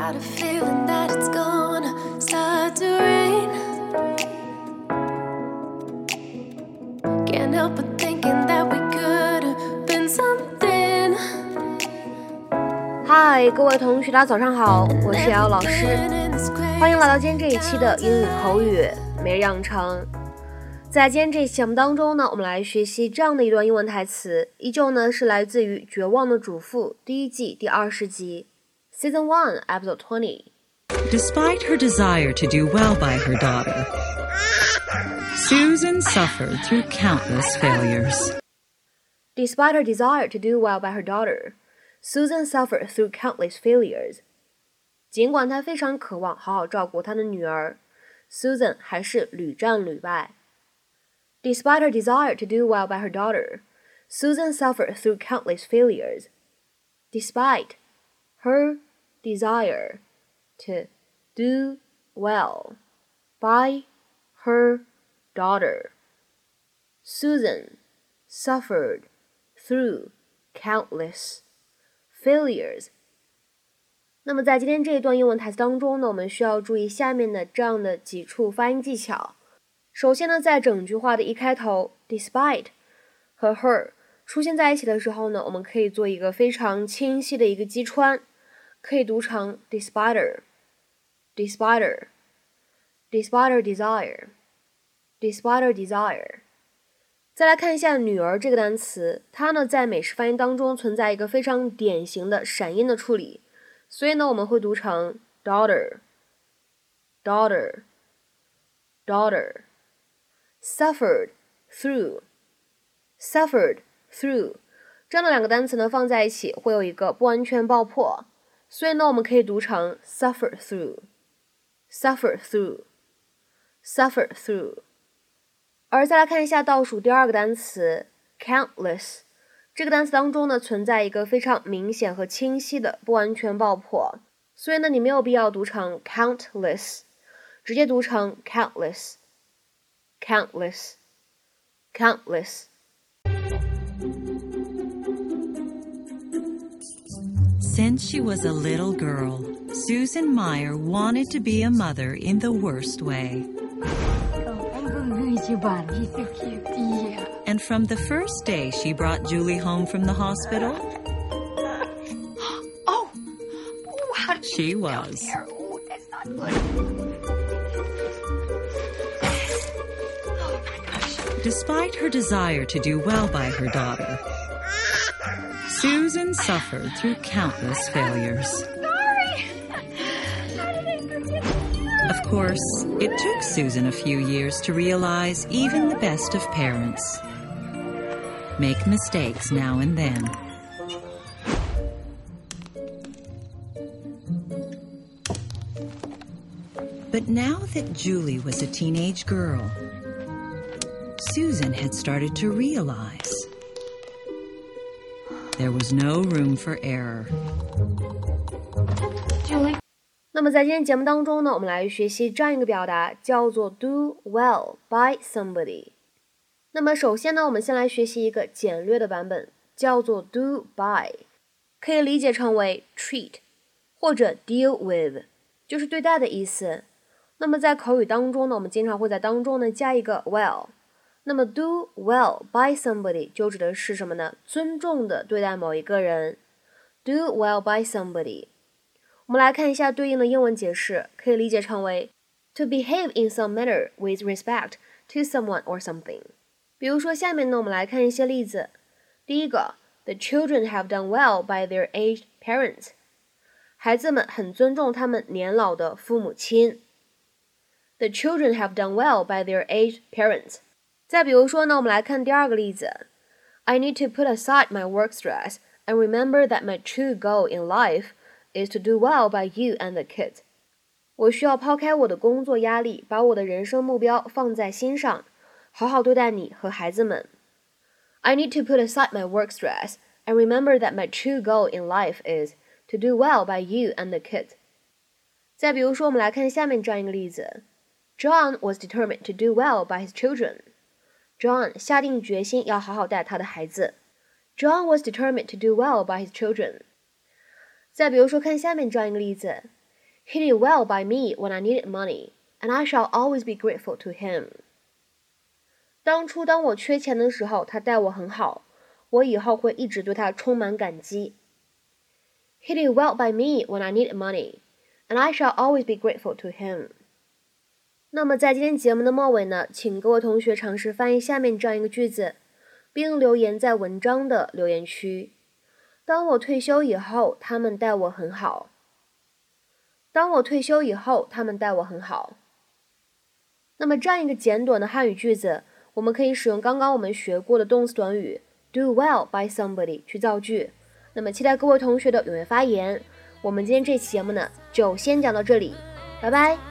Got a feeling that it's gonna start to rain. Can't help but thinking that we could have been something. 嗨，各位同学，大家早上好，我是瑶老师欢迎来到今天这一期的英语口语每日养成。在今天这期节目当中呢，我们来学习这样的一段英文台词，依旧呢是来自于《绝望的主妇》第一季第二十集 ，Season One Episode Twenty。 Despite her desire to do well by her daughter, Susan suffered through countless failures. Despite her desire to do well by her daughter, Susan suffered through countless failures. 尽管她非常渴望好好照顾她的女儿，Susan 还是屡战屡败。Despite her desire to do well by her daughter, Susan suffered through countless failures. Despite her desire to do well by her daughter, Susan suffered through countless failures. 那么在今天这一段英文台词当中呢，我们需要注意下面的这样的几处发音技巧。首先呢，在整句话的一开头，despite 和 her 出现在一起的时候呢，我们可以做一个非常清晰的一个击穿， 可以读成 despite，despite，despite desire，despite desire。再来看一下“女儿”这个单词，它呢在美式发音当中存在一个非常典型的闪音的处理，所以呢我们会读成 daughter，daughter，daughter。suffered through suffered through 这样的两个单词呢放在一起会有一个不完全爆破，所以呢我们可以读成 suffer through suffer through suffer through。而再来看一下倒数第二个单词 countless 这个单词当中呢存在一个非常明显和清晰的不完全爆破，所以呢你没有必要读成 countless，直接读成 countless，countless，countless Since she was a little girl, Susan Mayer wanted to be a mother in the worst way. so cute. Yeah. And from the first day she brought Julie home from the hospital, Oh, oh, how did she was. Oh, that's not good. Oh my gosh. Despite her desire to do well by her daughter, Susan suffered through countless failures. Of course, it took Susan a few years to realize even the best of parents make mistakes now and then. But now that Julie was a teenage girl, Susan had started to realize there was no room for error. Julie. 那么在今天节目当中呢，我们来学习这样一个表达，叫做 do well by somebody。那么首先呢，我们先来学习一个简略的版本，叫做 do by，可以理解成为 treat 或者 deal with，就是对待的意思。那么在口语当中呢，我们经常会在当中呢加一个 well。那么 do well by somebody 就指的是什么呢？尊重的对待某一个人。do well by somebody。我们来看一下对应的英文解释，可以理解成为 to behave in some manner with respect to someone or something。比如说，下面呢，我们来看一些例子。第一个，The children have done well by their aged parents。孩子们很尊重他们年老的父母亲。The children have done well by their aged parents。再比如说呢，我们来看第二个例子，I need to put aside my work stress and remember that my true goal in life is to do well by you and the kids。我需要抛开我的工作压力，把我的人生目标放在心上，好好对待你和孩子们。I need to put aside my work stress and remember that my true goal in life is to do well by you and the kids。再比如说，我们来看下面这样一个例子：John was determined to do well by his children。 John 下定决心要好好带他的孩子。John was determined to do well by his children。再比如说，看下面这样一个例子 He did well by me when I needed money, and I shall always be grateful to him. 当初当我缺钱的时候，他待我很好，我以后会一直对他充满感激。He did well by me when I needed money, and I shall always be grateful to him. 那么在今天节目的末尾呢，请各位同学尝试翻译下面这样一个句子，并留言在文章的留言区。当我退休以后，他们待我很好。当我退休以后，他们待我很好。那么这样一个简短的汉语句子，我们可以使用刚刚我们学过的动词短语 do well by somebody 去造句。那么期待各位同学的踊跃发言。我们今天这期节目呢，就先讲到这里，拜拜。